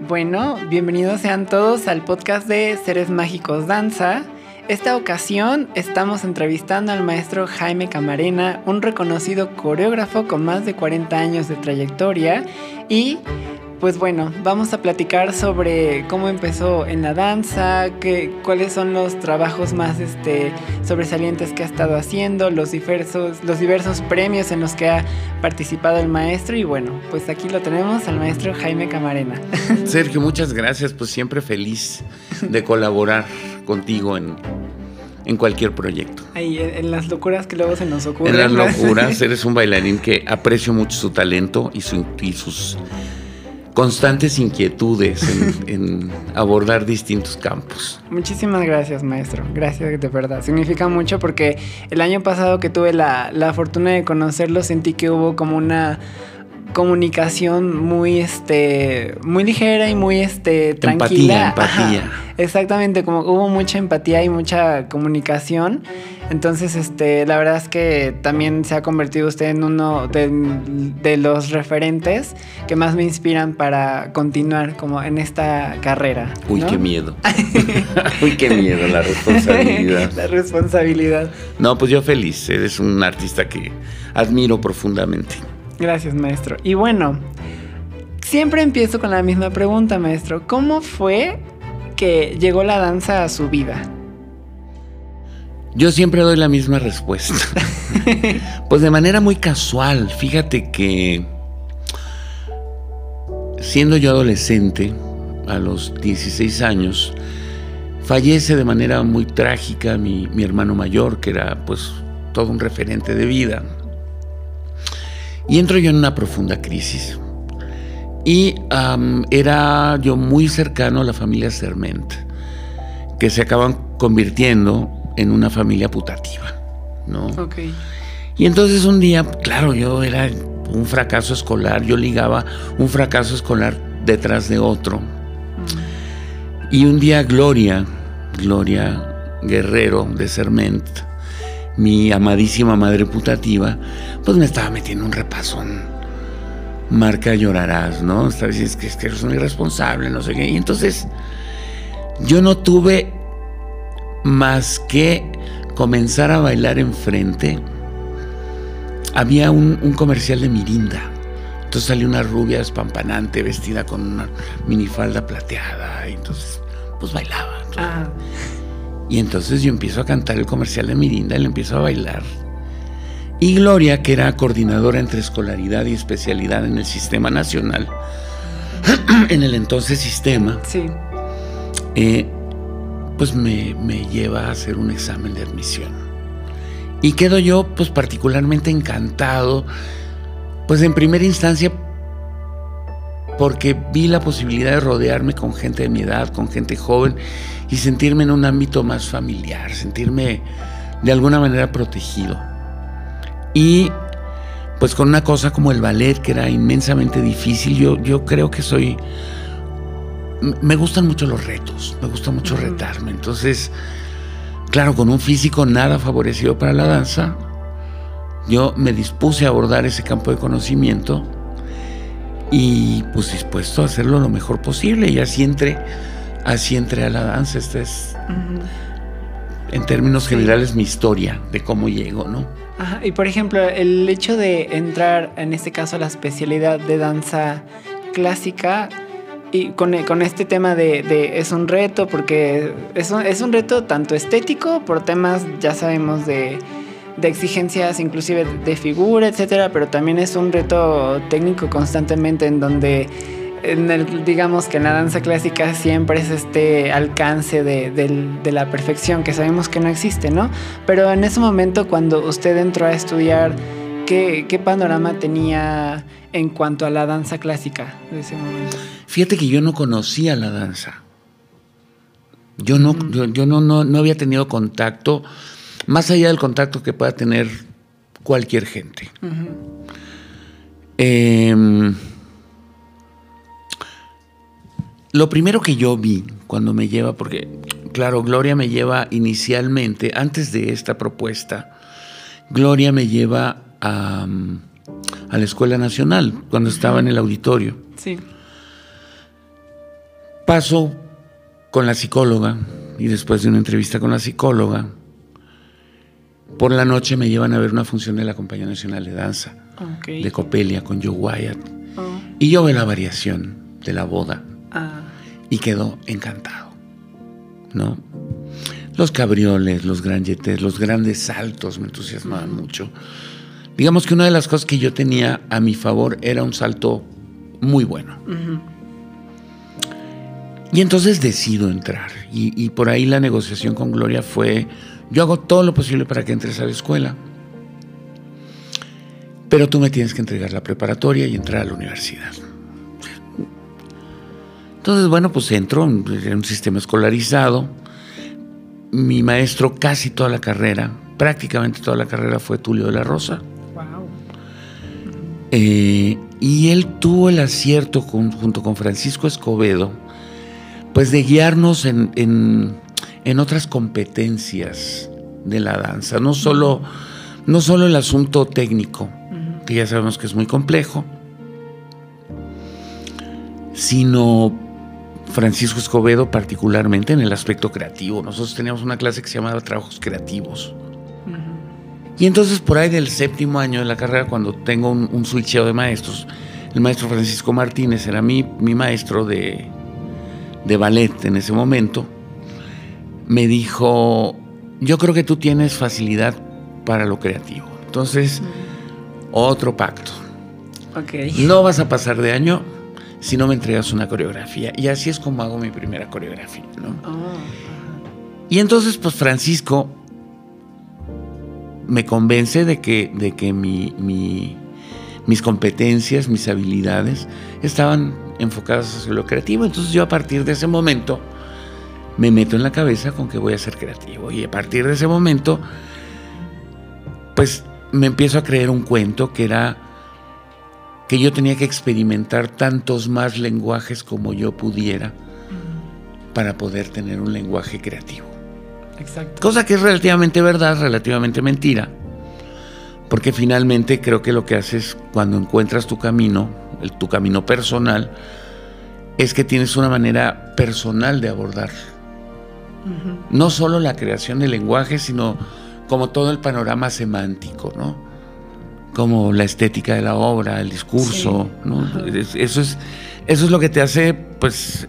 Bueno, bienvenidos sean todos al podcast de Seres Mágicos Danza. Esta ocasión estamos entrevistando al maestro Jaime Camarena, un reconocido coreógrafo con más de 40 años de trayectoria y pues bueno, vamos a platicar sobre cómo empezó en la danza, qué, cuáles son los trabajos más este, sobresalientes que ha estado haciendo, los diversos, los diversos premios en los que ha participado el maestro y bueno, pues aquí lo tenemos al maestro Jaime Camarena. Sergio, muchas gracias, pues siempre feliz de colaborar contigo en, en cualquier proyecto. Ahí, en las locuras que luego se nos ocurren. En las locuras, eres un bailarín que aprecio mucho su talento y, su, y sus constantes inquietudes en, abordar distintos campos. Muchísimas gracias, maestro. Gracias de verdad. Significa mucho porque el año pasado que tuve la, la fortuna de conocerlo sentí que hubo como una comunicación muy este muy ligera y muy este tranquila. Empatía, exactamente, como hubo mucha empatía y mucha comunicación. Entonces, este, la verdad es que también se ha convertido usted en uno de, los referentes que más me inspiran para continuar como en esta carrera. Uy, qué miedo. Uy, qué miedo la responsabilidad. la responsabilidad. No, pues yo feliz. Eres un artista que admiro profundamente. Gracias, maestro. Y bueno, siempre empiezo con la misma pregunta, maestro. ¿Cómo fue que llegó la danza a su vida? Yo siempre doy la misma respuesta. pues de manera muy casual. Fíjate que siendo yo adolescente, a los 16 años, fallece de manera muy trágica mi, mi hermano mayor, que era pues todo un referente de vida. Y entro yo en una profunda crisis. Y era yo muy cercano a la familia Serment, que se acaban convirtiendo en una familia putativa, ¿no? Y entonces un día, claro, yo era un fracaso escolar, yo ligaba un fracaso escolar detrás de otro. Mm. Y un día Gloria, Gloria Guerrero de Serment, mi amadísima madre putativa, pues me estaba metiendo un repasón. Marca llorarás, ¿no? Estaba diciendo que, que eres un irresponsable, no sé qué. Y entonces yo no tuve más que comenzar a bailar enfrente. Había un, comercial de Mirinda. Entonces salió una rubia espampanante vestida con una minifalda plateada. Y entonces, pues bailaba. Ah. Y entonces yo empiezo a cantar el comercial de Mirinda y le empiezo a bailar. Y Gloria, que era coordinadora entre escolaridad y especialidad en el sistema nacional, en el entonces sistema, sí. Eh, pues me, me, lleva a hacer un examen de admisión. Y quedo yo pues particularmente encantado, pues en primera instancia porque vi la posibilidad de rodearme con gente de mi edad, con gente joven y sentirme en un ámbito más familiar, sentirme de alguna manera protegido. Y pues con una cosa como el ballet, que era inmensamente difícil, yo, yo creo que soy... Me gustan mucho los retos, me gusta mucho retarme. Entonces, claro, con un físico nada favorecido para la danza, yo me dispuse a abordar ese campo de conocimiento y pues dispuesto a hacerlo lo mejor posible y así entré así entré a la danza. Esta es, en términos generales, mi historia de cómo llego, ¿no? Ajá. Y por ejemplo, el hecho de entrar, en este caso, a la especialidad de danza clásica, y con, con este tema de, es un reto, porque es un, es un reto tanto estético, por temas, ya sabemos, de, de exigencias inclusive de figura, etcétera, pero también es un reto técnico constantemente en donde en el, digamos que en la danza clásica siempre es este alcance de, la perfección que sabemos que no existe, ¿no? Pero en ese momento cuando usted entró a estudiar, ¿qué, panorama tenía en cuanto a la danza clásica de ese momento? Fíjate que yo no conocía la danza. Yo no, yo, no, no, había tenido contacto, más allá del contacto que pueda tener cualquier gente. Lo primero que yo vi cuando me lleva, porque claro, Gloria me lleva inicialmente, antes de esta propuesta, Gloria me lleva a, la Escuela Nacional, cuando estaba en el auditorio. Sí. paso con la psicóloga y después de una entrevista con la psicóloga, por la noche me llevan a ver una función de la Compañía Nacional de Danza de Copelia con Joe Wyatt. Oh. Y yo veo la variación de la boda ah. y quedó encantado. ¿no? Los cabrioles, los granjetes, los grandes saltos me entusiasmaban mucho. Digamos que una de las cosas que yo tenía a mi favor era un salto muy bueno. Y entonces decido entrar. Y, por ahí la negociación con Gloria fue, yo hago todo lo posible para que entres a la escuela, pero tú me tienes que entregar la preparatoria y entrar a la universidad. Entonces, bueno, pues entro en un sistema escolarizado. Mi maestro casi toda la carrera, prácticamente toda la carrera fue Tulio de la Rosa. Wow. Eh, y él tuvo el acierto junto con Francisco Escobedo pues de guiarnos en, otras competencias de la danza, no solo, no solo el asunto técnico, que ya sabemos que es muy complejo, sino Francisco Escobedo particularmente en el aspecto creativo. Nosotros teníamos una clase que se llamaba Trabajos Creativos. Y entonces por ahí del séptimo año de la carrera, cuando tengo un, un switcheo de maestros, el maestro Francisco Martínez era mi, mi maestro de, de ballet en ese momento, me dijo, yo creo que tú tienes facilidad para lo creativo. Entonces, otro pacto. No vas a pasar de año si no me entregas una coreografía. Y así es como hago mi primera coreografía. Ah. Y entonces, pues Francisco me convence de que, de que mis competencias, mis habilidades estaban enfocadas hacia lo creativo. Entonces yo a partir de ese momento me meto en la cabeza con que voy a ser creativo. Y a partir de ese momento, pues me empiezo a creer un cuento que era que yo tenía que experimentar tantos más lenguajes como yo pudiera para poder tener un lenguaje creativo. Exacto. Cosa que es relativamente verdad, relativamente mentira. Porque finalmente creo que lo que haces cuando encuentras tu camino, el, tu camino personal, es que tienes una manera personal de No solo la creación del lenguaje, sino como todo el panorama semántico, ¿no? Como la estética de la obra, el discurso, ¿no? Eso es, eso es lo que te hace, pues,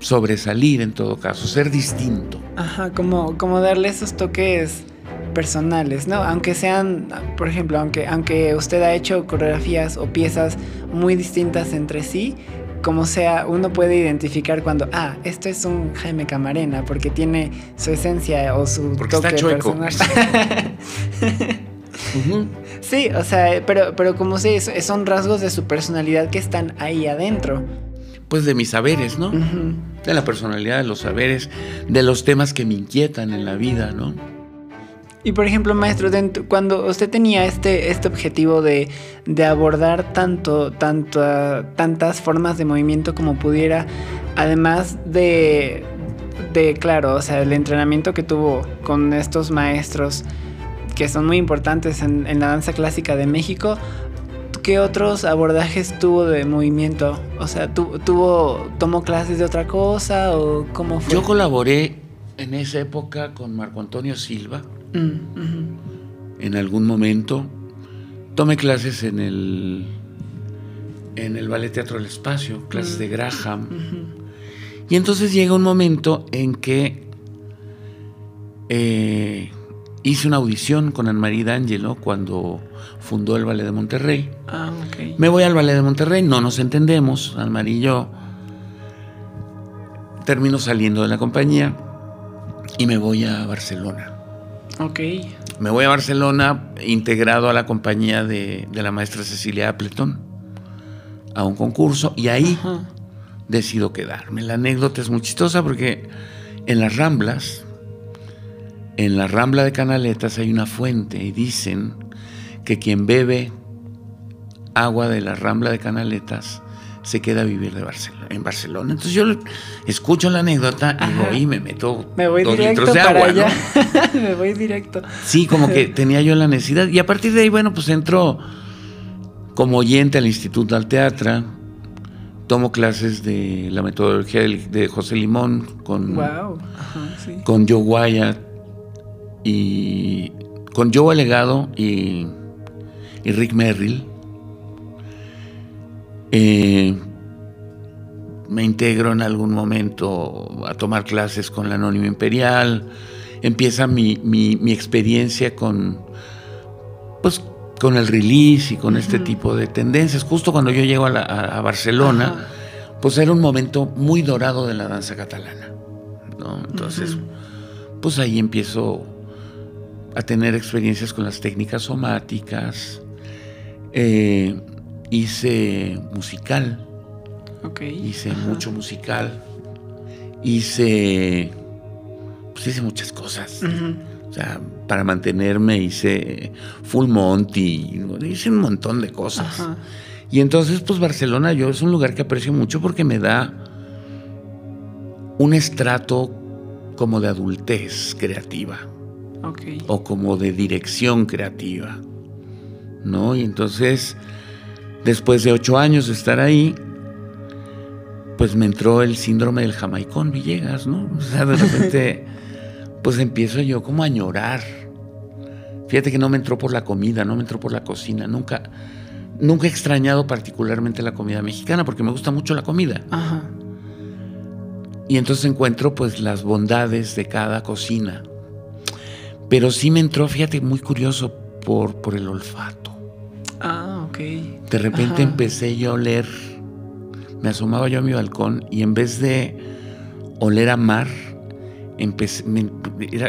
sobresalir en todo caso, ser distinto. Ajá, como, como darle esos toques personales, ¿no? Aunque sean, por ejemplo, aunque, aunque usted ha hecho coreografías o piezas muy distintas entre sí, como sea, uno puede identificar cuando, ah, esto es un Jaime Camarena, porque tiene su esencia o su toque personal. Sí, o sea, pero, pero como sé, son rasgos de su personalidad que están ahí adentro. Pues de mis saberes, ¿no? De la personalidad, de los saberes, de los temas que me inquietan en la vida, ¿no? Y por ejemplo, maestro, cuando usted tenía este, este objetivo de, abordar tanto, tanto, tantas formas de movimiento como pudiera, además de, de, claro, o sea, el entrenamiento que tuvo con estos maestros que son muy importantes en, la danza clásica de México, ¿qué otros abordajes tuvo de movimiento? O sea, tuvo, ¿tomó clases de otra cosa o cómo fue? Yo colaboré en esa época con Marco Antonio Silva en algún momento tomé clases en el, en el Ballet Teatro del Espacio, clases de Graham. Y entonces llega un momento en que eh, hice una audición con Anne-Marie D'Angelo cuando fundó el Ballet de Monterrey. Ah, Me voy al Ballet de Monterrey, no nos entendemos, Anne-Marie y yo. Termino saliendo de la compañía y me voy a Barcelona. Ok. Me voy a Barcelona integrado a la compañía de, la maestra Cecilia Appleton a un concurso y ahí decido quedarme. La anécdota es muy chistosa porque en las Ramblas, en la Rambla de Canaletas hay una fuente y dicen que quien bebe agua de la Rambla de Canaletas se queda a vivir de Barcelona, en Barcelona. Entonces yo escucho la anécdota y voy y me meto me voy dos litros de agua. me voy directo. Sí, como que tenía yo la necesidad. Y a partir de ahí, bueno, pues entro como oyente al Instituto del Teatro, tomo clases de la metodología de, José Limón con, wow. con Joe Wyatt y con Joe Alegado y, y Rick Merrill. Eh, me integro en algún momento a tomar clases con la Anónimo Imperial. Empieza mi, experiencia con, pues, con el release y con este tipo de tendencias. Justo cuando yo llego a, Barcelona, pues era un momento muy dorado de la danza catalana. Entonces, pues ahí empiezo a tener experiencias con las técnicas somáticas. Eh, hice musical Hice mucho musical. Hice. Pues hice muchas cosas. O sea, para mantenerme hice Full Monty, hice un montón de cosas. Y entonces, pues Barcelona yo es un lugar que aprecio mucho porque me da un estrato como de adultez creativa. O como de dirección creativa. ¿No? Y entonces, después de ocho años de estar ahí, pues me entró el síndrome del jamaicón Villegas, ¿no? O sea, de repente, pues empiezo yo como a llorar. Fíjate que no me entró por la comida, no me entró por la cocina, nunca, nunca he extrañado particularmente la comida mexicana porque me gusta mucho la comida. Ajá. Y entonces encuentro pues las bondades de cada cocina. Pero sí me entró, fíjate, muy curioso por, por el olfato. Ah, ok. De repente empecé yo a oler me asomaba yo a mi balcón y en vez de oler a mar,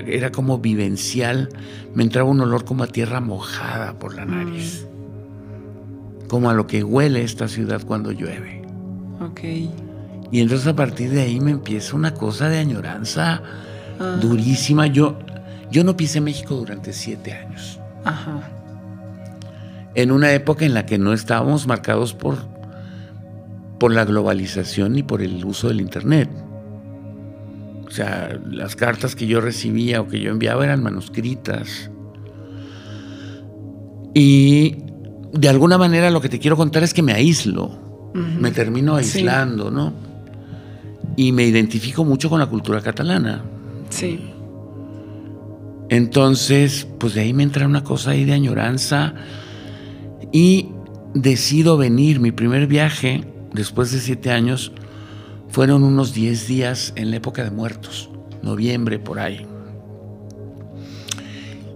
era, como vivencial, me entraba un olor como a tierra mojada por la nariz, mm. como a lo que huele esta ciudad cuando llueve. Ok. Y entonces a partir de ahí me empieza una cosa de añoranza ah. durísima. Yo, yo no pisé México durante siete años. Ajá. En una época en la que no estábamos marcados por por la globalización y por el uso del Internet. O sea, las cartas que yo recibía o que yo enviaba eran manuscritas. Y de alguna manera lo que te quiero contar es que me aíslo, me termino aislando, ¿no? Y me identifico mucho con la cultura catalana. Sí. Entonces, pues de ahí me entra una cosa ahí de añoranza y decido venir. Mi primer viaje después de siete años, fueron unos diez días en la época de muertos, noviembre por ahí.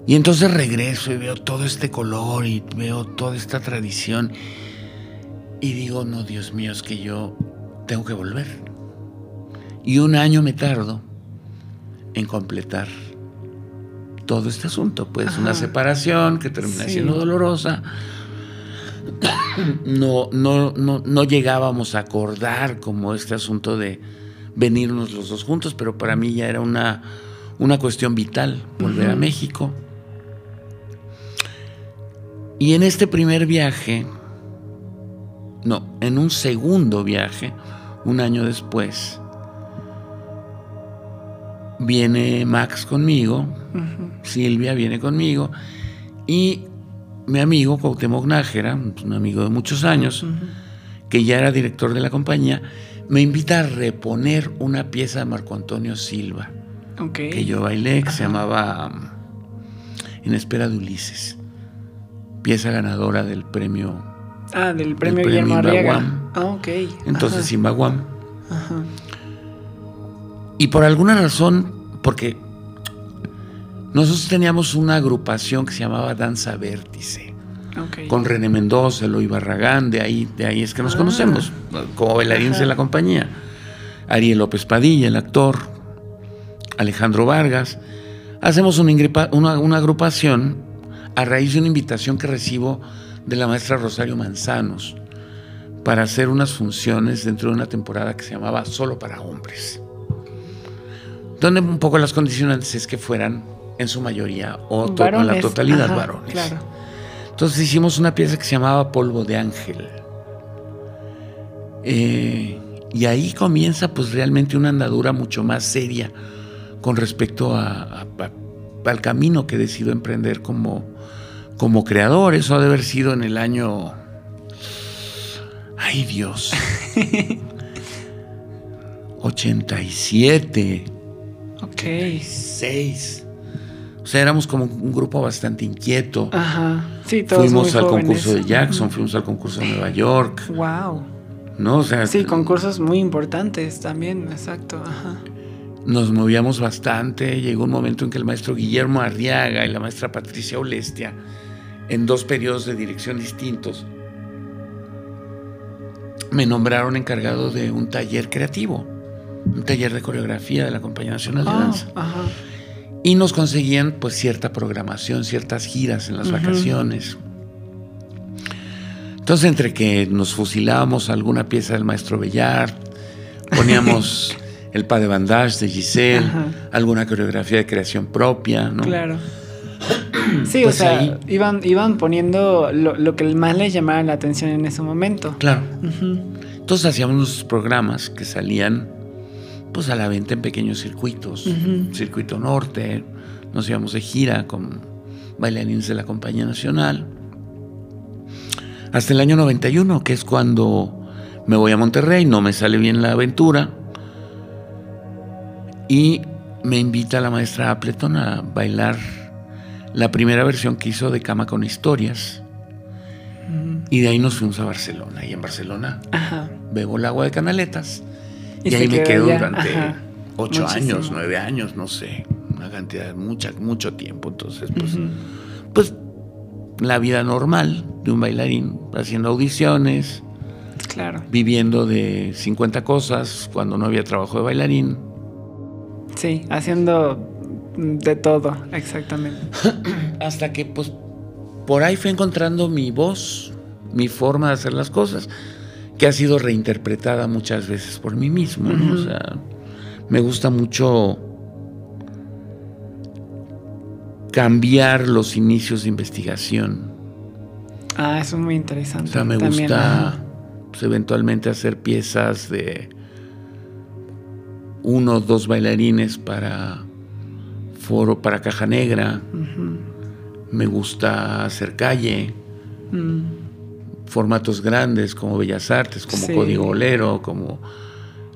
Y entonces regreso y veo todo este color y veo toda esta tradición y digo, no, Dios mío, es que yo tengo que volver. Y un año me tardo en completar todo este asunto. Pues una separación que termina siendo dolorosa, no, no, no, no llegábamos a acordar como este asunto de venirnos los dos juntos, pero para mí ya era una, una cuestión vital volver a México. Y en este primer viaje, no, en un segundo viaje, un año después, viene Max conmigo, Silvia viene conmigo, y mi amigo Cuauhtémoc Nájera, un amigo de muchos años, que ya era director de la compañía, me invita a reponer una pieza de Marco Antonio Silva que yo bailé, que se llamaba um, En espera de Ulises, pieza ganadora del premio. Ah, del premio, Guillermo Ah, ok. Entonces, Simbaguam. Y por alguna razón, porque nosotros teníamos una agrupación que se llamaba Danza Vértice. Con René Mendoza, Eloy Barragán, de ahí, de ahí es que nos ah. conocemos, como bailarines de la compañía. Ariel López Padilla, el actor, Alejandro Vargas. Hacemos una, una, agrupación a raíz de una invitación que recibo de la maestra Rosario Manzanos para hacer unas funciones dentro de una temporada que se llamaba Solo para Hombres. Donde un poco las condicionantes es que fueran en su mayoría, o en la totalidad varones. Entonces hicimos una pieza que se llamaba Polvo de Ángel. Eh, y ahí comienza pues realmente una andadura mucho más seria con respecto a, al camino que decido emprender como, como creador. Eso ha de haber sido en el año... Ay Dios. 87. Ok. 6. O sea, éramos como un grupo bastante inquieto. Ajá. Sí, todos fuimos muy al jóvenes. concurso de Jackson, fuimos al concurso de Nueva York. Wow. ¿No? O sea, Sí, concursos muy importantes también, exacto. Ajá. nos movíamos bastante. Llegó un momento en que el maestro Guillermo Arriaga y la maestra Patricia Olestia, en dos periodos de dirección distintos, me nombraron encargado de un taller creativo, un taller de coreografía de la Compañía Nacional de Ah, Danza. ajá. Y nos conseguían pues cierta programación, ciertas giras en las vacaciones. Entonces, entre que nos fusilábamos alguna pieza del maestro Bellard, poníamos el pas de bandage de Giselle, Ajá. alguna coreografía de creación propia, ¿no? Claro. Sí, Pues o sea, ahí- iban, iban poniendo lo, lo que más les llamaba la atención en ese momento. Claro. Entonces hacíamos nuestros programas que salían pues a la venta en pequeños circuitos, Ujú. circuito norte, nos íbamos de gira con bailarines de la Compañía Nacional. Hasta el año 91, que es cuando me voy a Monterrey, no me sale bien la aventura. Y me invita la maestra Appleton a bailar la primera versión que hizo de Cama con Historias. Y de ahí nos fuimos a Barcelona. Y en Barcelona Ajá. bebo el agua de canaletas. Y, ahí me quedo ya, durante ajá, ocho muchísimo. años, nueve años, no sé. Una cantidad, mucha, mucho tiempo. Entonces, pues, pues la vida normal de un bailarín, haciendo audiciones, Claro. viviendo de 50 cosas cuando no había trabajo de bailarín. Sí, haciendo de todo, exactamente. Hasta que, pues, por ahí fui encontrando mi voz, mi forma de hacer las cosas, que ha sido reinterpretada muchas veces por mí mismo. ¿no? O sea, me gusta mucho cambiar los inicios de investigación. Ah, eso es muy O interesante. sea, me También, gusta pues, eventualmente hacer piezas de uno o dos bailarines para foro, para caja negra. Me gusta hacer calle, Mm. Formatos grandes como Bellas Artes, como Sí. Código Bolero, como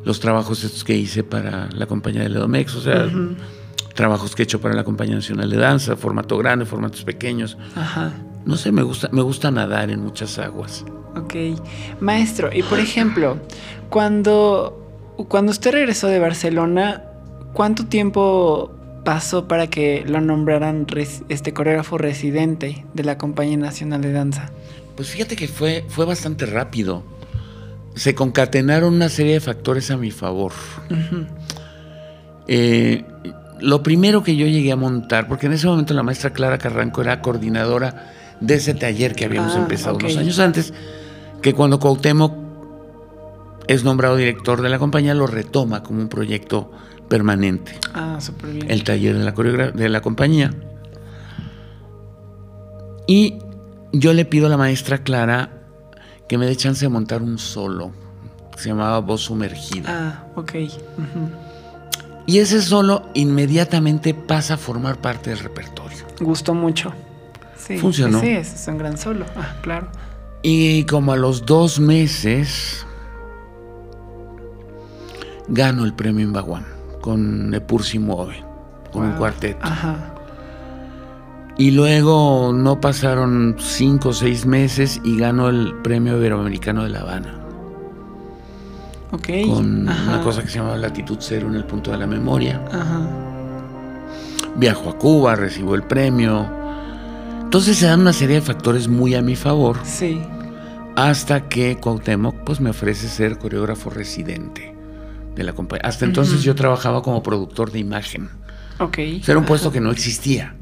los trabajos estos que hice para la compañía de Ledomex, o sea, trabajos que he hecho para la compañía nacional de danza, formato grande, formatos pequeños. Ajá. No sé, me gusta, me gusta nadar en muchas aguas. Ok. Maestro, y por ejemplo, cuando, cuando usted regresó de Barcelona, ¿cuánto tiempo pasó para que lo nombraran res- este coreógrafo residente de la Compañía Nacional de Danza? Pues fíjate que fue, fue bastante rápido. Se concatenaron una serie de factores a mi favor. Eh, lo primero que yo llegué a montar, porque en ese momento la maestra Clara Carranco era coordinadora de ese taller que habíamos Ah, empezado unos años antes, que cuando Cuauhtémoc es nombrado director de la compañía lo retoma como un proyecto permanente, Ah, súper bien. el taller de la, de la compañía. Y yo le pido a la maestra Clara que me dé chance de montar un solo, que se llamaba Voz Sumergida. Ah, ok. Y ese solo inmediatamente pasa a formar parte del repertorio. Gustó mucho. Sí, Funcionó. Sí, ese es un gran solo. Ah, claro. Y como a los dos meses gano el premio Imbaguán con Epur si mueve, con un cuarteto. Ajá. Y luego no pasaron cinco o seis meses y gano el premio Iberoamericano de La Habana Ok. con Ajá. una cosa que se llamaba Latitud Cero en el punto de la memoria. Ajá. Viajo a Cuba, recibo el premio. Entonces se dan una serie de factores muy a mi favor Sí. hasta que Cuauhtémoc pues me ofrece ser coreógrafo residente de la compañía. Hasta entonces yo trabajaba como productor de imagen. Ok. O sea, era un puesto que no existía.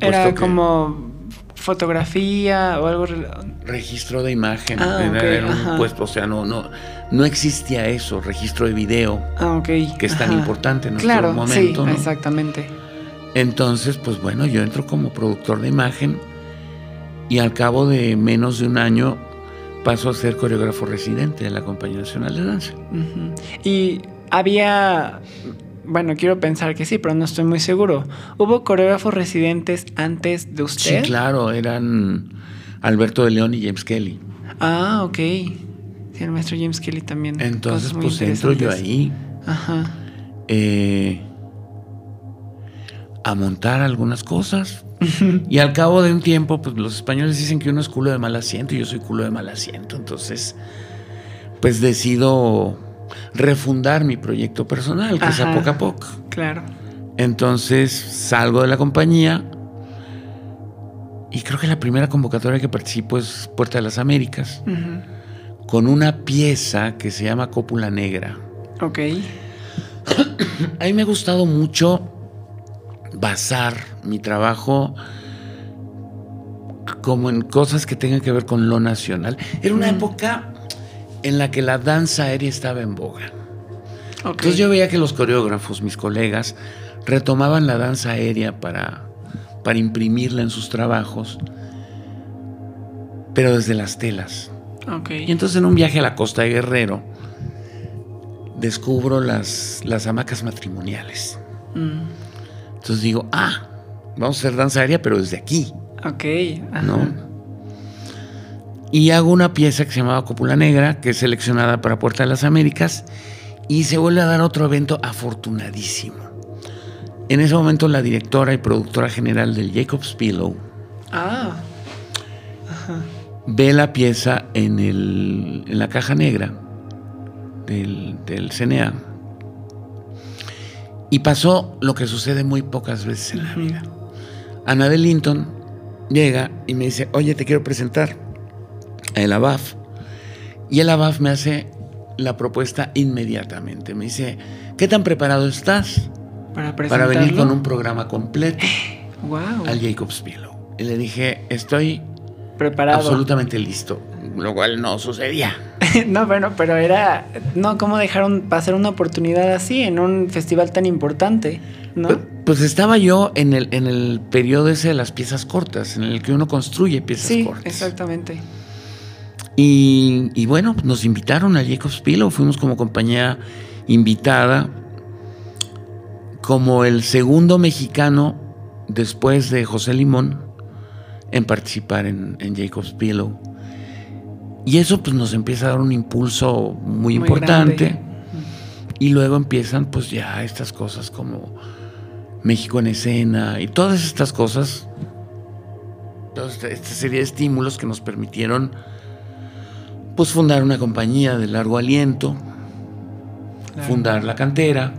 Era que- como fotografía o algo. registro de imagen. Ah, era, ok, era un ajá. puesto, o sea, no, no, no existía eso, registro de video, Ah, ok. que es tan importante en nuestro Claro, momento. sí, ¿no? exactamente. Entonces, pues bueno, yo entro como productor de imagen y al cabo de menos de un año paso a ser coreógrafo residente de la Compañía Nacional de Danza. Y había. Bueno, quiero pensar que sí, pero no estoy muy seguro. ¿Hubo coreógrafos residentes antes de usted? Sí, claro, eran Alberto de León y James Kelly. Ah, ok. Sí, el maestro James Kelly también. Entonces, pues entro yo ahí. Ajá. Eh, a montar algunas cosas. y al cabo de un tiempo, pues los españoles dicen que uno es culo de mal asiento y yo soy culo de mal asiento. Entonces, pues decido refundar mi proyecto personal, que es a poco a poco. Claro. Entonces salgo de la compañía y creo que la primera convocatoria que participo es Puerta de las Américas, con una pieza que se llama Cópula Negra. Ok. a mí me ha gustado mucho basar mi trabajo como en cosas que tengan que ver con lo nacional. Era una época en la que la danza aérea estaba en boga. Entonces yo veía que los coreógrafos, mis colegas, retomaban la danza aérea para, para imprimirla en sus trabajos, pero desde las telas. Y entonces en un viaje a la costa de Guerrero descubro las, las hamacas matrimoniales. Mm. Entonces digo, ah, vamos a hacer danza aérea, pero desde aquí. Ok. ¿No? Y hago una pieza que se llamaba Cópula Negra, que es seleccionada para Puerta de las Américas, y se vuelve a dar otro evento afortunadísimo. En ese momento la directora y productora general del Jacob's Pillow ah. ve la pieza en, el, en la caja negra del, del CNA. Y pasó lo que sucede muy pocas veces en la vida. Ana de Linton llega y me dice, oye, te quiero presentar el ABAF. Y el ABAF me hace la propuesta inmediatamente. Me dice, ¿qué tan preparado estás para, para venir con un programa completo wow. al Jacob's Pillow? Y le dije, estoy preparado. Absolutamente listo, lo cual no sucedía. no, bueno, pero era, no, ¿cómo dejaron pasar una oportunidad así en un festival tan importante? ¿no? Pues, pues, estaba yo en el, en el periodo ese de las piezas cortas, en el que uno construye piezas sí, cortas. Exactamente. Y, bueno, nos invitaron a Jacob's Pillow, fuimos como compañía invitada, como el segundo mexicano después de José Limón en participar en, Jacob's Pillow. Y eso pues nos empieza a dar un impulso muy, importante. Y luego empiezan pues ya estas cosas como México en escena y todas estas cosas, esta serie de estímulos que nos permitieron pues fundar una compañía de largo aliento, fundar la cantera,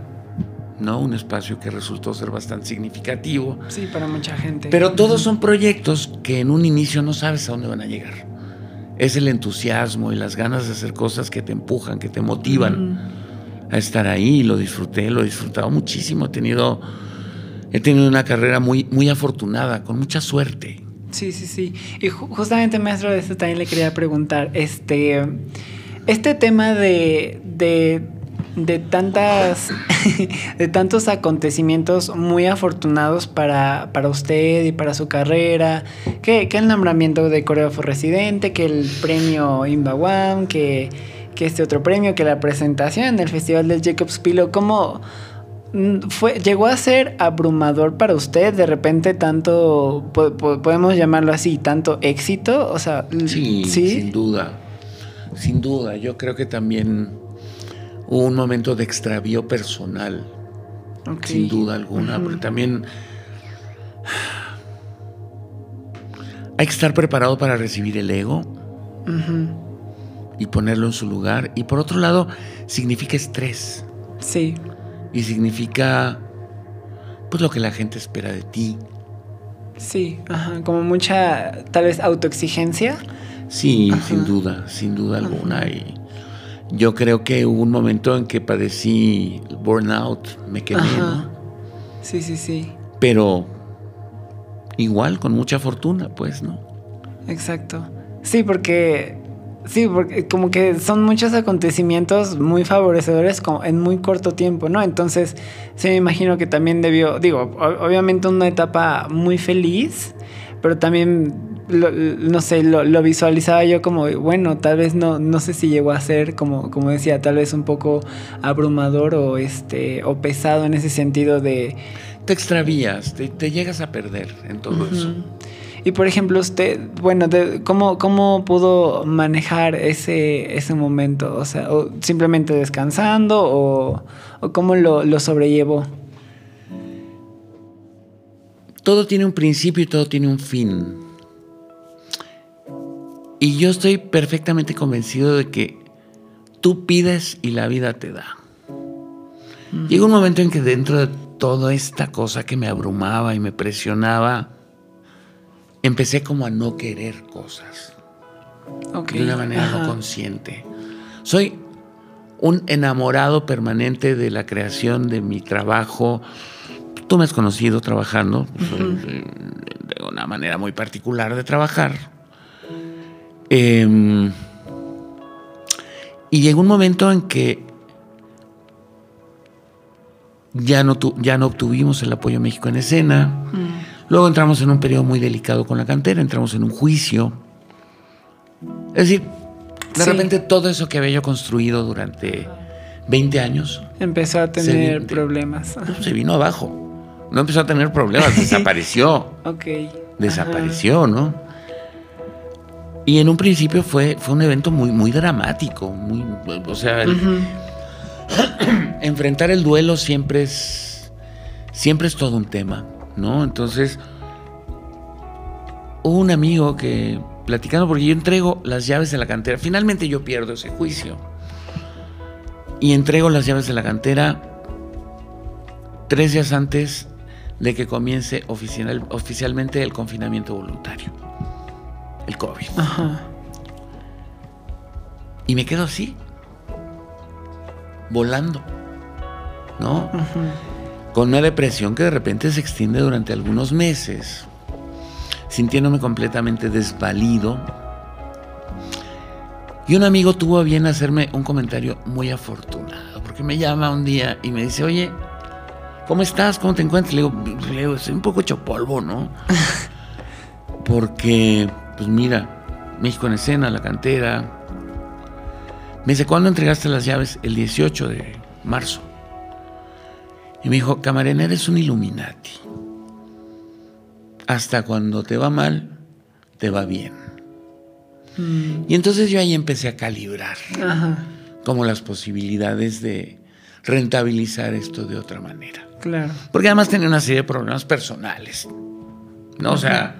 ¿no? Un espacio que resultó ser bastante significativo. Sí, para mucha gente. Pero todos son proyectos que en un inicio no sabes a dónde van a llegar. Es el entusiasmo y las ganas de hacer cosas que te empujan, que te motivan a estar ahí. Lo disfruté, lo he disfrutado muchísimo. He tenido, he tenido una carrera muy, muy afortunada, con mucha suerte. Sí, sí, sí. Y justamente, maestro, de esto también le quería preguntar, este, este tema de, de, tantas, de tantos acontecimientos muy afortunados para, para usted y para su carrera, que, el nombramiento de coreógrafo residente, que el premio Imbawam, que, que este otro premio, que la presentación en el Festival del Jacob's Pillow, ¿cómo fue, llegó a ser abrumador para usted de repente tanto, podemos llamarlo así, tanto éxito, o sea, sí, sin duda, sin duda, yo creo que también hubo un momento de extravío personal, sin duda alguna, porque también hay que estar preparado para recibir el ego y ponerlo en su lugar, y por otro lado, significa estrés. Sí y significa pues lo que la gente espera de ti. Sí, ajá, como mucha tal vez autoexigencia. Sí, sin duda, sin duda alguna. Y yo creo que hubo un momento en que padecí burnout, me quemé. Sí, sí, sí. Pero igual, con mucha fortuna, pues, ¿no? Exacto. Sí, porque Sí, porque como que son muchos acontecimientos muy favorecedores en muy corto tiempo, ¿no? Entonces, sí me imagino que también debió, digo, obviamente una etapa muy feliz, pero también, no sé, lo, visualizaba yo como, bueno, tal vez no, no sé si llegó a ser, como, como decía, tal vez un poco abrumador o, este, o pesado en ese sentido de... Te extravías, te, llegas a perder en todo eso. Y por ejemplo, usted, bueno, ¿cómo, ¿cómo pudo manejar ese, ese momento? O sea, simplemente descansando o, cómo lo, lo sobrellevó? Todo tiene un principio y todo tiene un fin. Y yo estoy perfectamente convencido de que tú pides y la vida te da. Llega un momento en que dentro de toda esta cosa que me abrumaba y me presionaba, empecé como a no querer cosas. De una manera no consciente. Soy un enamorado permanente de la creación de mi trabajo. Tú me has conocido trabajando, de una manera muy particular de trabajar. Em, y llegó un momento en que ya no, ya no obtuvimos el apoyo México en escena. Luego entramos en un periodo muy delicado con la cantera, entramos en un juicio. Es decir, de repente todo eso que había yo construido durante 20 años. Empezó a tener problemas. Se vino abajo. No empezó a tener problemas, desapareció. ok. Desapareció, ¿no? Y en un principio fue, fue un evento muy, muy dramático. Muy, o sea, enfrentar el duelo siempre es, siempre es todo un tema, ¿no? Entonces, hubo un amigo que, platicando, porque yo entrego las llaves de la cantera, finalmente yo pierdo ese juicio. Y entrego las llaves de la cantera tres días antes de que comience oficial, oficialmente el confinamiento voluntario, el COVID. Y me quedo así, volando, ¿no? Con una depresión que de repente se extiende durante algunos meses, sintiéndome completamente desvalido. Y un amigo tuvo a bien hacerme un comentario muy afortunado, porque me llama un día y me dice, oye, ¿cómo estás? ¿Cómo te encuentras? Le digo, le digo estoy un poco hecho polvo, ¿no? Porque, pues mira, México en escena, la cantera, me dice, ¿cuándo entregaste las llaves? El 18 de marzo. Y me dijo, Camarena, eres un Illuminati. Hasta cuando te va mal, te va bien. Mm. Y entonces yo ahí empecé a calibrar como las posibilidades de rentabilizar esto de otra manera. Claro. Porque además tenía una serie de problemas personales. ¿no? O sea,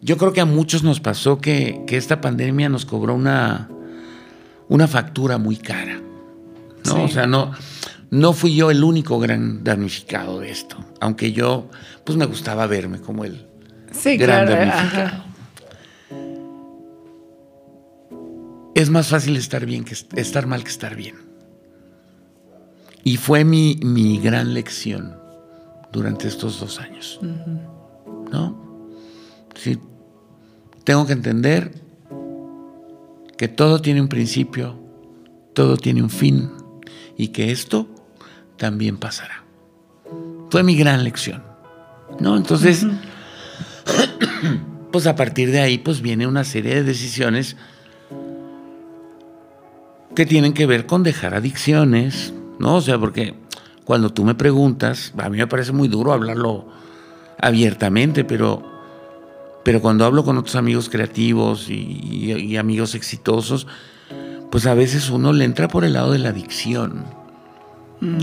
yo creo que a muchos nos pasó que, que esta pandemia nos cobró una, una factura muy cara. ¿no? O sea, no, no fui yo el único gran damnificado de esto, aunque yo pues me gustaba verme como el gran damnificado. Es más fácil estar bien que estar mal que estar bien. Y fue mi, mi gran lección durante estos dos años. ¿No? Sí, tengo que entender que todo tiene un principio, todo tiene un fin y que esto también pasará. Fue mi gran lección. ¿No? Entonces, pues a partir de ahí pues viene una serie de decisiones que tienen que ver con dejar adicciones, ¿no? O sea, porque cuando tú me preguntas, a mí me parece muy duro hablarlo abiertamente, pero pero cuando hablo con otros amigos creativos y, amigos exitosos, pues a veces uno le entra por el lado de la adicción. Mm.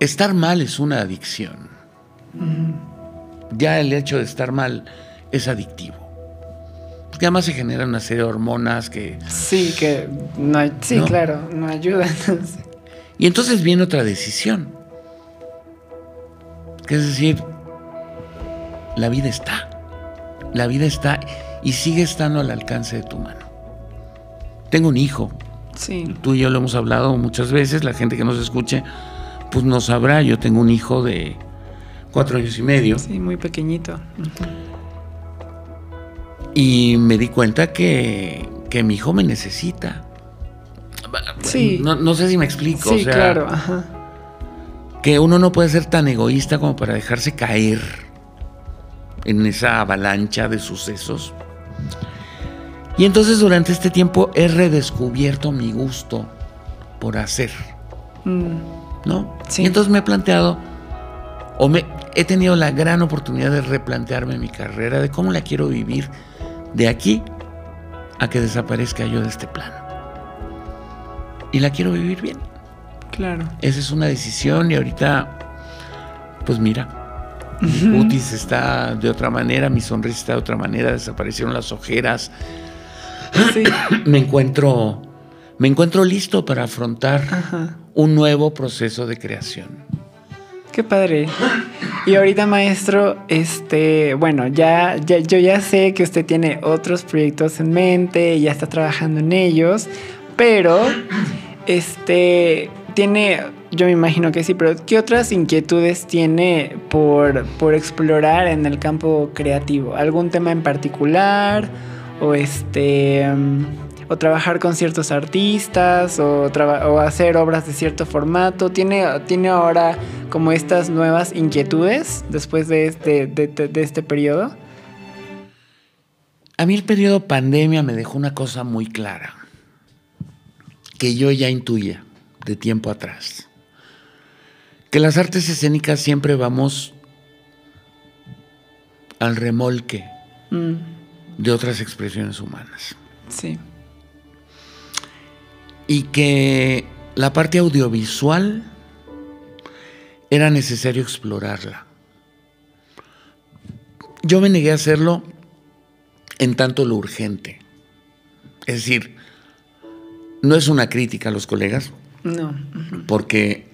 Estar mal es una adicción. Mm. Ya el hecho de estar mal es adictivo. Porque además se generan una serie de hormonas que... Sí, que no, sí, claro, no ayudan. y entonces viene otra decisión. Que es decir, la vida está. La vida está y sigue estando al alcance de tu mano. Tengo un hijo. Sí. Tú y yo lo hemos hablado muchas veces. La gente que nos escuche, pues no sabrá. Yo tengo un hijo de cuatro años y medio. Sí, muy pequeñito. Y me di cuenta que, que mi hijo me necesita. Sí. No, sé si me explico. Sí, claro. Ajá. Que uno no puede ser tan egoísta como para dejarse caer en esa avalancha de sucesos. Y entonces durante este tiempo he redescubierto mi gusto por hacer. Mm. ¿No? Sí. Y entonces me he planteado, o me, he tenido la gran oportunidad de replantearme mi carrera, de cómo la quiero vivir de aquí a que desaparezca yo de este plano. Y la quiero vivir bien. Claro. Esa es una decisión y ahorita, pues mira, mi cutis está de otra manera, mi sonrisa está de otra manera, desaparecieron las ojeras. Sí. me encuentro, me encuentro listo para afrontar Ajá. un nuevo proceso de creación. Qué padre. Y ahorita, maestro, este, bueno, ya, ya, yo ya sé que usted tiene otros proyectos en mente, ya está trabajando en ellos, pero, este, tiene, yo me imagino que sí, pero ¿qué otras inquietudes tiene por, por explorar en el campo creativo? ¿Algún tema en particular? ¿O este... mm, o trabajar con ciertos artistas o, o hacer obras de cierto formato. ¿Tiene, ¿Tiene ahora como estas nuevas inquietudes después de este, de, de- de este periodo? A mí el periodo pandemia me dejó una cosa muy clara, que yo ya intuía de tiempo atrás, que las artes escénicas siempre vamos al remolque Mm, de otras expresiones humanas sí. y que la parte audiovisual era necesario explorarla. Yo me negué a hacerlo en tanto lo urgente. Es decir, no es una crítica a los colegas, No. porque,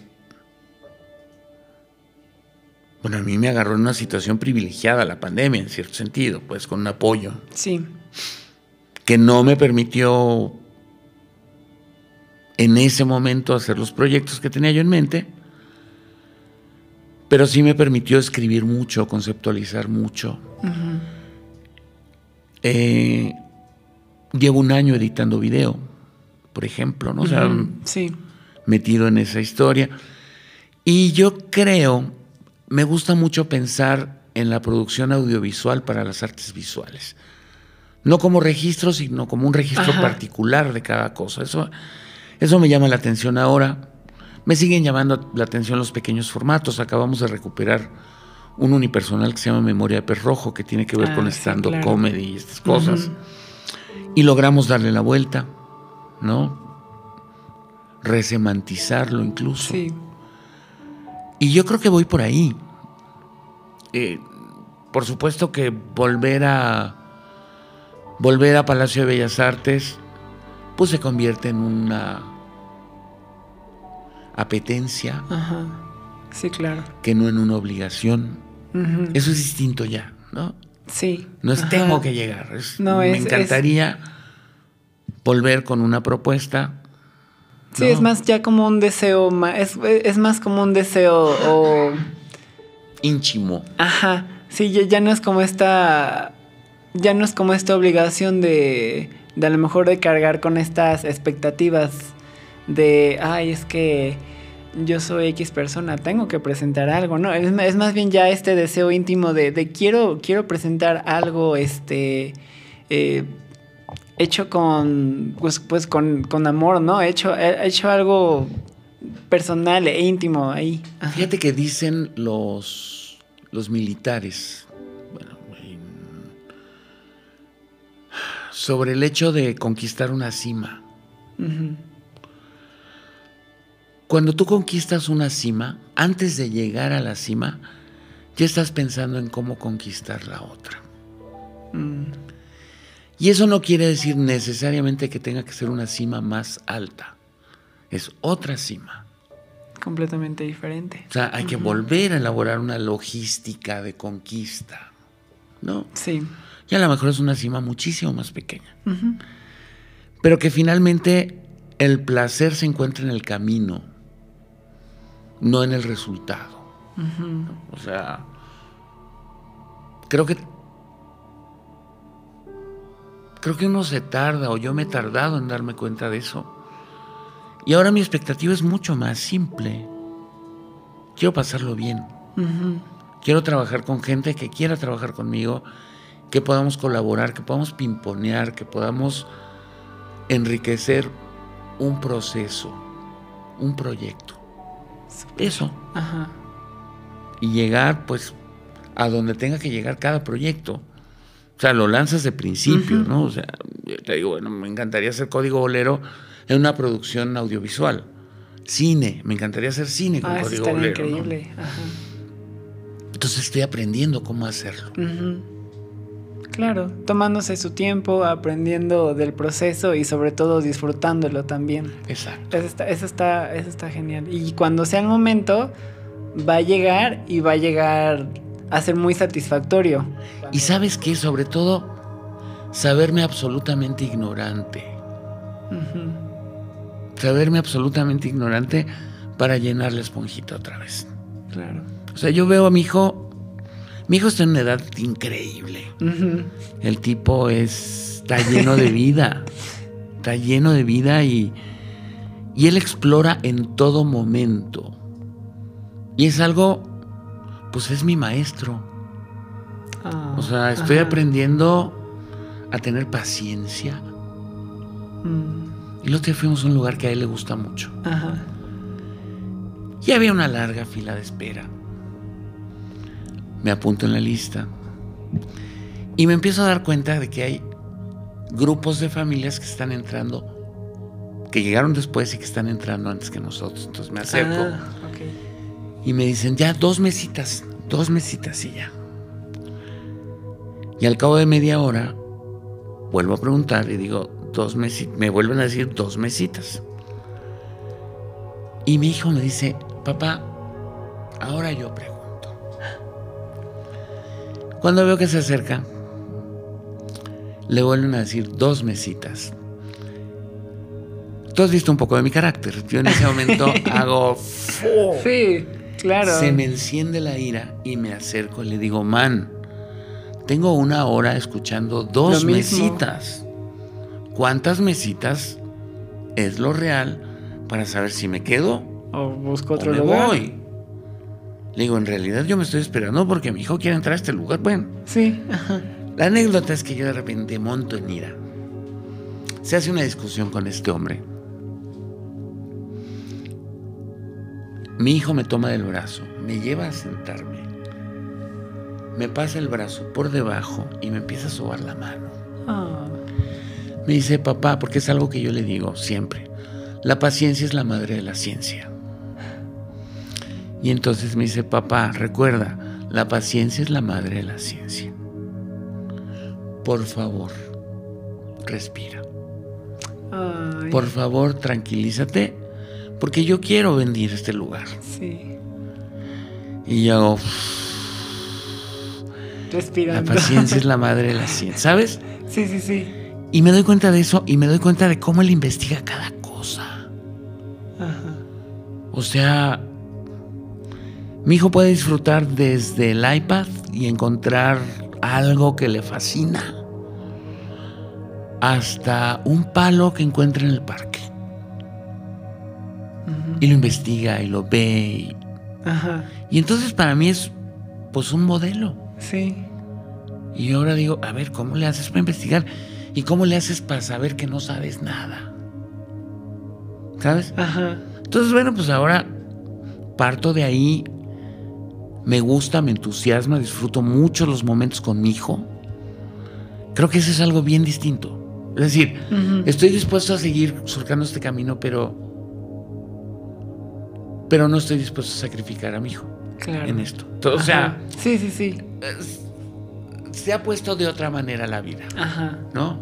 bueno, a mí me agarró en una situación privilegiada la pandemia, en cierto sentido, pues con un apoyo Sí. que no me permitió en ese momento hacer los proyectos que tenía yo en mente, pero sí me permitió escribir mucho, conceptualizar mucho. Eh, llevo un año editando video, por ejemplo, ¿no? O sea, Sí. metido en esa historia. Y yo creo, me gusta mucho pensar en la producción audiovisual para las artes visuales. No como registro, sino como un registro Ajá. particular de cada cosa. Eso, eso me llama la atención ahora. Me siguen llamando la atención los pequeños formatos. Acabamos de recuperar un unipersonal que se llama Memoria de Pez Rojo, que tiene que ver Ah, con sí, stand-up claro. comedy y estas cosas. Y logramos darle la vuelta, ¿no? Resemantizarlo incluso. Sí. Y yo creo que voy por ahí. Eh, por supuesto que volver a volver a Palacio de Bellas Artes, pues se convierte en una apetencia Ajá. Sí, claro. que no en una obligación. Eso es distinto ya, ¿no? Sí. No es Ajá. tengo que llegar. es- No, me es- es- encantaría volver con una propuesta. Sí, ¿no? es más ya como un deseo, es, es más como un deseo o... íntimo. Ajá, sí, ya, ya no es como esta... Ya no es como esta obligación de, de a lo mejor de cargar con estas expectativas de, ay, es que yo soy X persona, tengo que presentar algo, ¿no? Es, es más bien ya este deseo íntimo de, de quiero, quiero presentar algo, este, eh, hecho con, pues, pues con, con amor, ¿no? Hecho, he- hecho algo personal e íntimo ahí. Ajá. Fíjate que dicen los, los militares bueno, en- sobre el hecho de conquistar una cima. Cuando tú conquistas una cima, antes de llegar a la cima, ya estás pensando en cómo conquistar la otra. Mm. Y eso no quiere decir necesariamente que tenga que ser una cima más alta. Es otra cima. completamente diferente. O sea, hay que volver a elaborar una logística de conquista. ¿No? Sí. Y a lo mejor es una cima muchísimo más pequeña. Pero que finalmente el placer se encuentra en el camino, no en el resultado. O sea, creo que creo que uno se tarda o yo me he tardado en darme cuenta de eso. Y ahora mi expectativa es mucho más simple. Quiero pasarlo bien. Quiero trabajar con gente que quiera trabajar conmigo, que podamos colaborar, que podamos pimponear, que podamos enriquecer un proceso, un proyecto. Eso. Ajá. Y llegar, pues, a donde tenga que llegar cada proyecto. O sea, lo lanzas de principio, ¿no? O sea, te digo, bueno, me encantaría hacer código bolero en una producción audiovisual. Cine, me encantaría hacer cine con ah, código bolero. increíble. Ajá. Entonces estoy aprendiendo cómo hacerlo. Claro, tomándose su tiempo, aprendiendo del proceso y sobre todo disfrutándolo también. Exacto. Eso está, eso está, eso está genial. Y cuando sea el momento, va a llegar y va a llegar a ser muy satisfactorio. Y sabes qué, sobre todo, saberme absolutamente ignorante. Saberme absolutamente ignorante para llenar la esponjita otra vez. Claro. O sea, yo veo a mi hijo, mi hijo está en una edad increíble. El tipo es, está lleno de vida, está lleno de vida y, y él explora en todo momento. Y es algo, pues es mi maestro. Ah, O sea, estoy ajá. aprendiendo a tener paciencia. Mm, Y día fuimos a un lugar que a él le gusta mucho. Ajá. Y había una larga fila de espera. Me apunto en la lista. Y me empiezo a dar cuenta de que hay grupos de familias que están entrando, que llegaron después y que están entrando antes que nosotros. Entonces me acerco Ah. Y me dicen, ya, dos mesitas, dos mesitas y ya. Y al cabo de media hora, vuelvo a preguntar y digo, dos mesitas, me vuelven a decir dos mesitas. Y mi hijo me dice, papá, ahora yo pregunto. Cuando veo que se acerca, le vuelven a decir dos mesitas. Tú has visto un poco de mi carácter. Yo en ese momento hago... ¡fu! Sí, claro. Se me enciende la ira y me acerco y le digo, man, tengo una hora escuchando dos mesitas. ¿Cuántas mesitas es lo real para saber si me quedo O busco o otro me lugar. voy? Le digo, en realidad yo me estoy esperando porque mi hijo quiere entrar a este lugar. Bueno, Sí, ajá. la anécdota es que yo de repente monto en ira. Se hace una discusión con este hombre. Mi hijo me toma del brazo, me lleva a sentarme, me pasa el brazo por debajo y me empieza a sobar la mano. Ah, Me dice, papá, porque es algo que yo le digo siempre, la paciencia es la madre de la ciencia. Y entonces me dice, papá, recuerda, la paciencia es la madre de la ciencia. Por favor, respira. ay, Por favor, tranquilízate, porque yo quiero venir a este lugar. Sí. Y yo hago, la Respirando. paciencia es la madre de la ciencia, ¿sabes? Sí, sí, sí. Y me doy cuenta de eso y me doy cuenta de cómo él investiga cada cosa. Ajá. O sea, mi hijo puede disfrutar desde el iPad y encontrar algo que le fascina, hasta un palo que encuentra en el parque. Y lo investiga y lo ve. Y, Ajá. y entonces para mí es pues un modelo. Sí. Y ahora digo, a ver, ¿cómo le haces para investigar? ¿Y cómo le haces para saber que no sabes nada? ¿Sabes? Ajá. Entonces, bueno, pues ahora parto de ahí. Me gusta, me entusiasma, disfruto mucho los momentos con mi hijo. Creo que eso es algo bien distinto. Es decir, estoy dispuesto a seguir surcando este camino, pero. Pero no estoy dispuesto a sacrificar a mi hijo Claro. en esto. O sea, Sí, sí, sí. se ha puesto de otra manera la vida. Ajá. ¿no?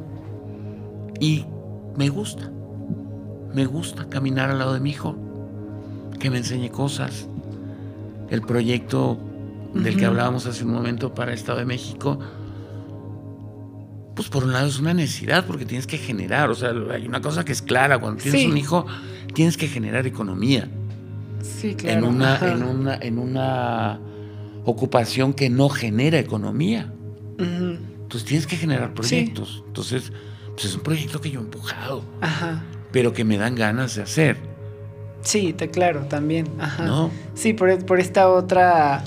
Y me gusta. Me gusta caminar al lado de mi hijo, que me enseñe cosas. El proyecto del que hablábamos hace un momento para Estado de México, pues por un lado es una necesidad porque tienes que generar, o sea, hay una cosa que es clara, cuando tienes Sí. un hijo tienes que generar economía Sí, claro. en, una, Ajá. en, una, en una ocupación que no genera economía. Entonces tienes que generar proyectos. Entonces, pues es un proyecto que yo he empujado, Ajá. pero que me dan ganas de hacer, Sí, te, claro, también. Ajá. ¿no? Sí, por, por esta otra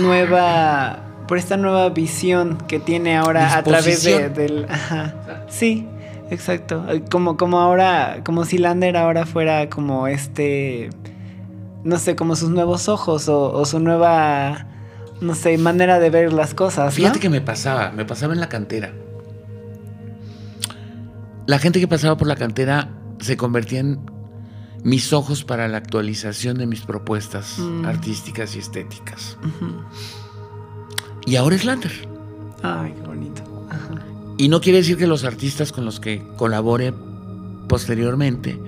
nueva. Por esta nueva visión que tiene ahora a través de, del. Ajá. Sí, exacto. Como, como ahora. Como si Lander ahora fuera como este. No sé, como sus nuevos ojos o, o su nueva. no sé, manera de ver las cosas. Fíjate ¿no? que me pasaba, me pasaba en la cantera. La gente que pasaba por la cantera se convertía en mis ojos para la actualización de mis propuestas Mm. artísticas y estéticas. Y ahora es Lander. Ay, qué bonito. Ajá. Y no quiere decir que los artistas con los que colabore posteriormente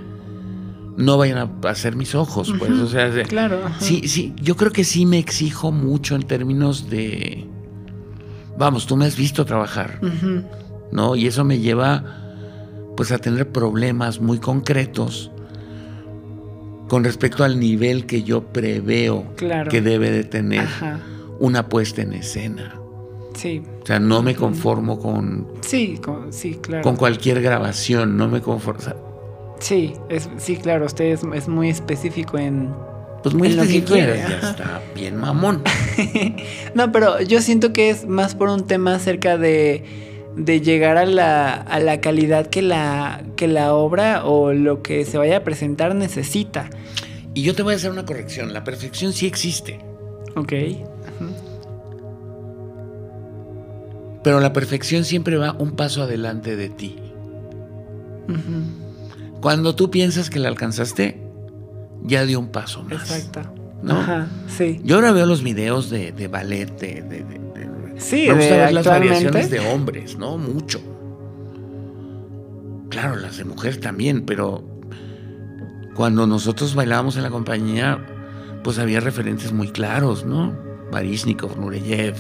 no vayan a, ser mis ojos, pues. O sea, Claro. ajá. sí, sí, yo creo que sí me exijo mucho en términos de. Vamos, tú me has visto trabajar. ¿no? Y eso me lleva, pues, a tener problemas muy concretos con respecto al nivel que yo preveo Claro. que debe de tener Ajá. una puesta en escena. Sí. O sea, no me conformo con, Sí, co- sí, claro. con cualquier grabación, no me conformo. o sea, Sí, es, sí, claro, usted es, es muy específico en... pues muy En lo que quiere, ya está bien mamón. no, pero yo siento que es más por un tema acerca de, de llegar a la, a la calidad que la, que la obra o lo que se vaya a presentar necesita. Y yo te voy a hacer una corrección, la perfección sí existe, Ok. pero la perfección siempre va un paso adelante de ti. Ujú, Cuando tú piensas que la alcanzaste, ya dio un paso más. Exacto. ¿no? Ajá, sí. Yo ahora veo los videos de, de ballet, de, de- de- Sí, me gusta ver las variaciones de hombres, ¿no? Mucho. Claro, las de mujer también, pero cuando nosotros bailábamos en la compañía, pues había referentes muy claros, ¿no? Baryshnikov, Nureyev.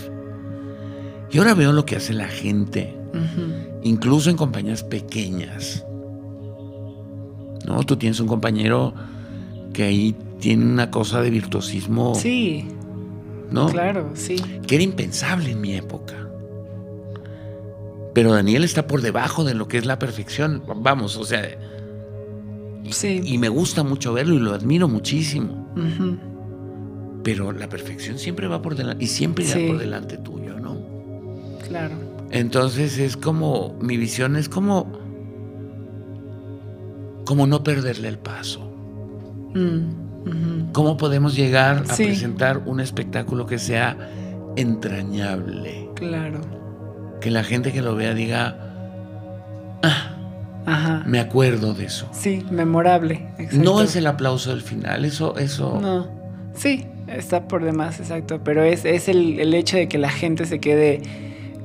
Y ahora veo lo que hace la gente, incluso en compañías pequeñas. ¿No? Tú tienes un compañero que ahí tiene una cosa de virtuosismo, Sí, ¿no? claro, sí. que era impensable en mi época. Pero Daniel está por debajo de lo que es la perfección. Vamos, o sea, Sí. y me gusta mucho verlo y lo admiro muchísimo. Pero la perfección siempre va por delante y siempre irá Sí. por delante tuyo, ¿no? Claro. Entonces es como, mi visión es como, como no perderle el paso. Mm. ¿Cómo podemos llegar a Sí. presentar un espectáculo que sea entrañable? Claro. Que la gente que lo vea diga, ah, Ajá. me acuerdo de eso. Sí, memorable. exacto. No es el aplauso del final, eso, eso. No. Sí, está por demás, exacto. Pero es, es el, el hecho de que la gente se quede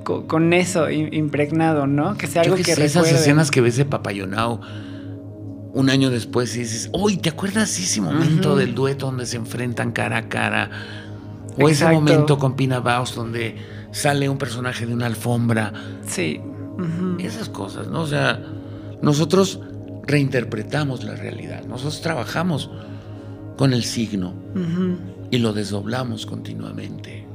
co- con eso im- impregnado, ¿no? Que sea Yo algo que que sé, esas escenas que ves de Papayonao un año después y dices, uy, ¿te acuerdas ese momento del dueto donde se enfrentan cara a cara? O ese momento con Pina Baus donde sale un personaje de una alfombra. Sí. Esas cosas, ¿no? O sea, nosotros reinterpretamos la realidad. Nosotros trabajamos con el signo y lo desdoblamos continuamente.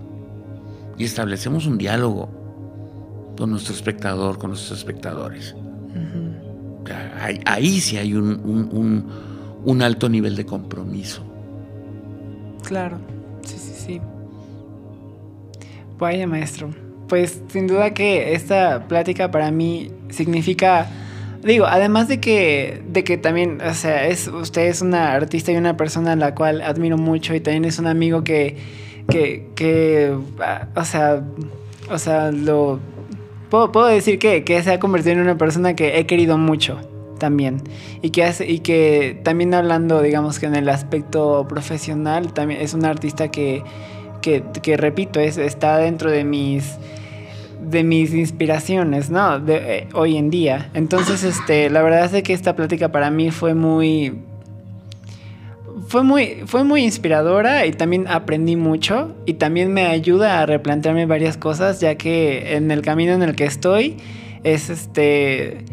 Y establecemos un diálogo con nuestro espectador, con nuestros espectadores. Ahí, sí hay un- un alto nivel de compromiso. Claro. Sí, sí, sí. Vaya maestro. Pues sin duda que esta plática para mí significa, digo, además de que, de que también, o sea, es, usted es una artista y una persona a la cual admiro mucho y también es un amigo que, que, que ah, o sea, o sea, lo, puedo, puedo decir que, que se ha convertido en una persona que he querido mucho también. Y que hace y que también hablando digamos que en el aspecto profesional también es un artista que que, que, repito es, está dentro de mis de mis inspiraciones no de, eh, hoy en día. Entonces este la verdad es que esta plática para mí fue muy fue muy, fue muy inspiradora y también aprendí mucho y también me ayuda a replantearme varias cosas ya que en el camino en el que estoy es este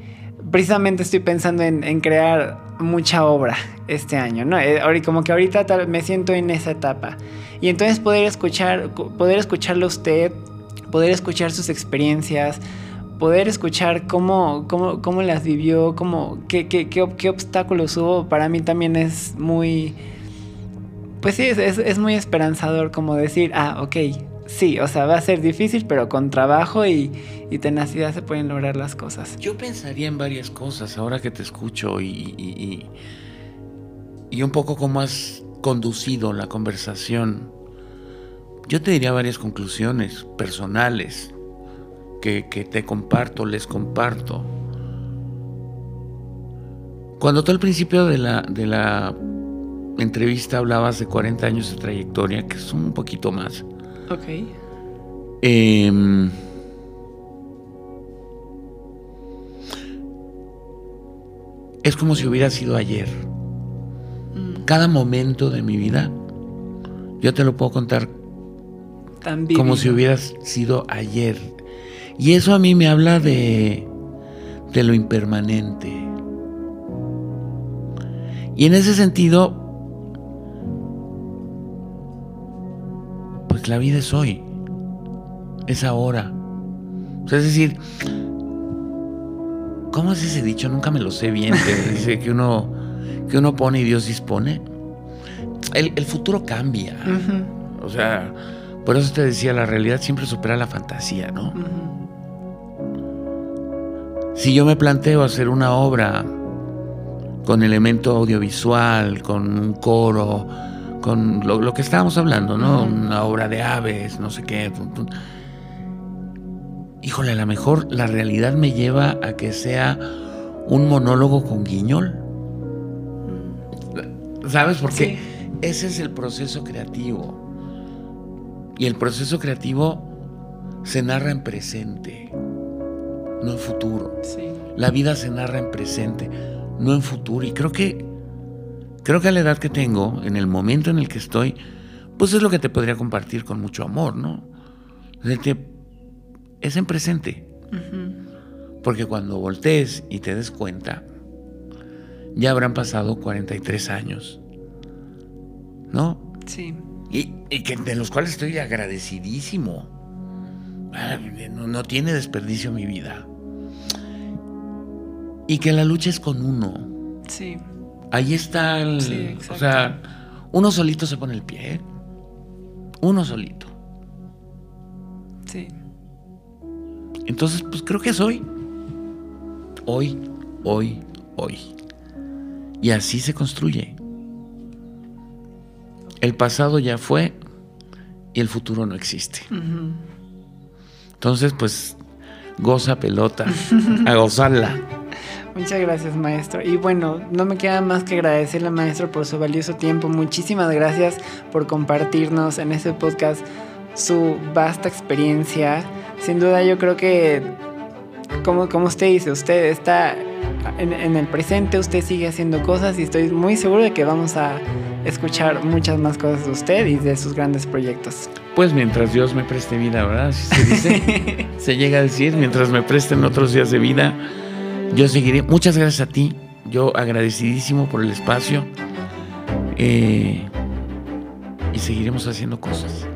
precisamente estoy pensando en, crear mucha obra este año, ¿no? Eh, como que ahorita me siento en esa etapa. Y entonces poder escuchar, poder escucharlo a usted, poder escuchar sus experiencias, poder escuchar cómo, cómo, cómo las vivió, cómo, qué, qué, qué, qué obstáculos hubo, para mí también es muy... Pues sí, es, es, muy esperanzador como decir, ah, ok, sí, o sea, va a ser difícil, pero con trabajo y, y tenacidad se pueden lograr las cosas. Yo pensaría en varias cosas ahora que te escucho y, y- y un poco cómo has conducido la conversación. yo te diría varias conclusiones personales que, que te comparto, les comparto. Cuando tú al principio de la, de la entrevista hablabas de 40 años de trayectoria, que es un poquito más. Ok. Em, es como si hubiera sido ayer. Cada momento de mi vida, yo te lo puedo contar Tan como si hubiera sido ayer. Y eso a mí me habla de, de lo impermanente. Y en ese sentido, pues la vida es hoy, es ahora. O sea, es decir, ¿cómo es ese dicho? Nunca me lo sé bien, que dice que uno, que uno pone y Dios dispone. El, el futuro cambia. O sea, por eso te decía, la realidad siempre supera la fantasía, ¿no? Si yo me planteo hacer una obra con elemento audiovisual, con un coro, con lo, lo que estábamos hablando, ¿no? Una obra de aves, no sé qué. tun. Híjole, a lo mejor la realidad me lleva a que sea un monólogo con guiñol. ¿Sabes? Porque Sí. ese es el proceso creativo. Y el proceso creativo se narra en presente, no en futuro. Sí. La vida se narra en presente, no en futuro. Y creo que, creo que a la edad que tengo, en el momento en el que estoy, pues es lo que te podría compartir con mucho amor, ¿no? Es, en presente. Porque cuando voltees y te des cuenta, ya habrán pasado 43 años, ¿no? Sí. Y, y que de los cuales estoy agradecidísimo. No, no tiene desperdicio mi vida. Y que la lucha es con uno. Sí. Ahí está el. Sí, o sea, uno solito se pone el pie. ¿eh? Uno solito. Sí. Entonces, pues creo que es hoy. Hoy, hoy, hoy. Y así se construye. El pasado ya fue y el futuro no existe. Entonces, pues, goza pelota, a gozarla. Muchas gracias, maestro. Y bueno, no me queda más que agradecerle, maestro, por su valioso tiempo. Muchísimas gracias por compartirnos en este podcast su vasta experiencia. Sin duda, yo creo que, como, como usted dice, usted está en, en el presente, usted sigue haciendo cosas y estoy muy seguro de que vamos a escuchar muchas más cosas de usted y de sus grandes proyectos. Pues mientras Dios me preste vida, ¿verdad? Así se dice. se llega a decir, mientras me presten otros días de vida, yo seguiré. Muchas gracias a ti. Yo agradecidísimo por el espacio. Eh, y seguiremos haciendo cosas.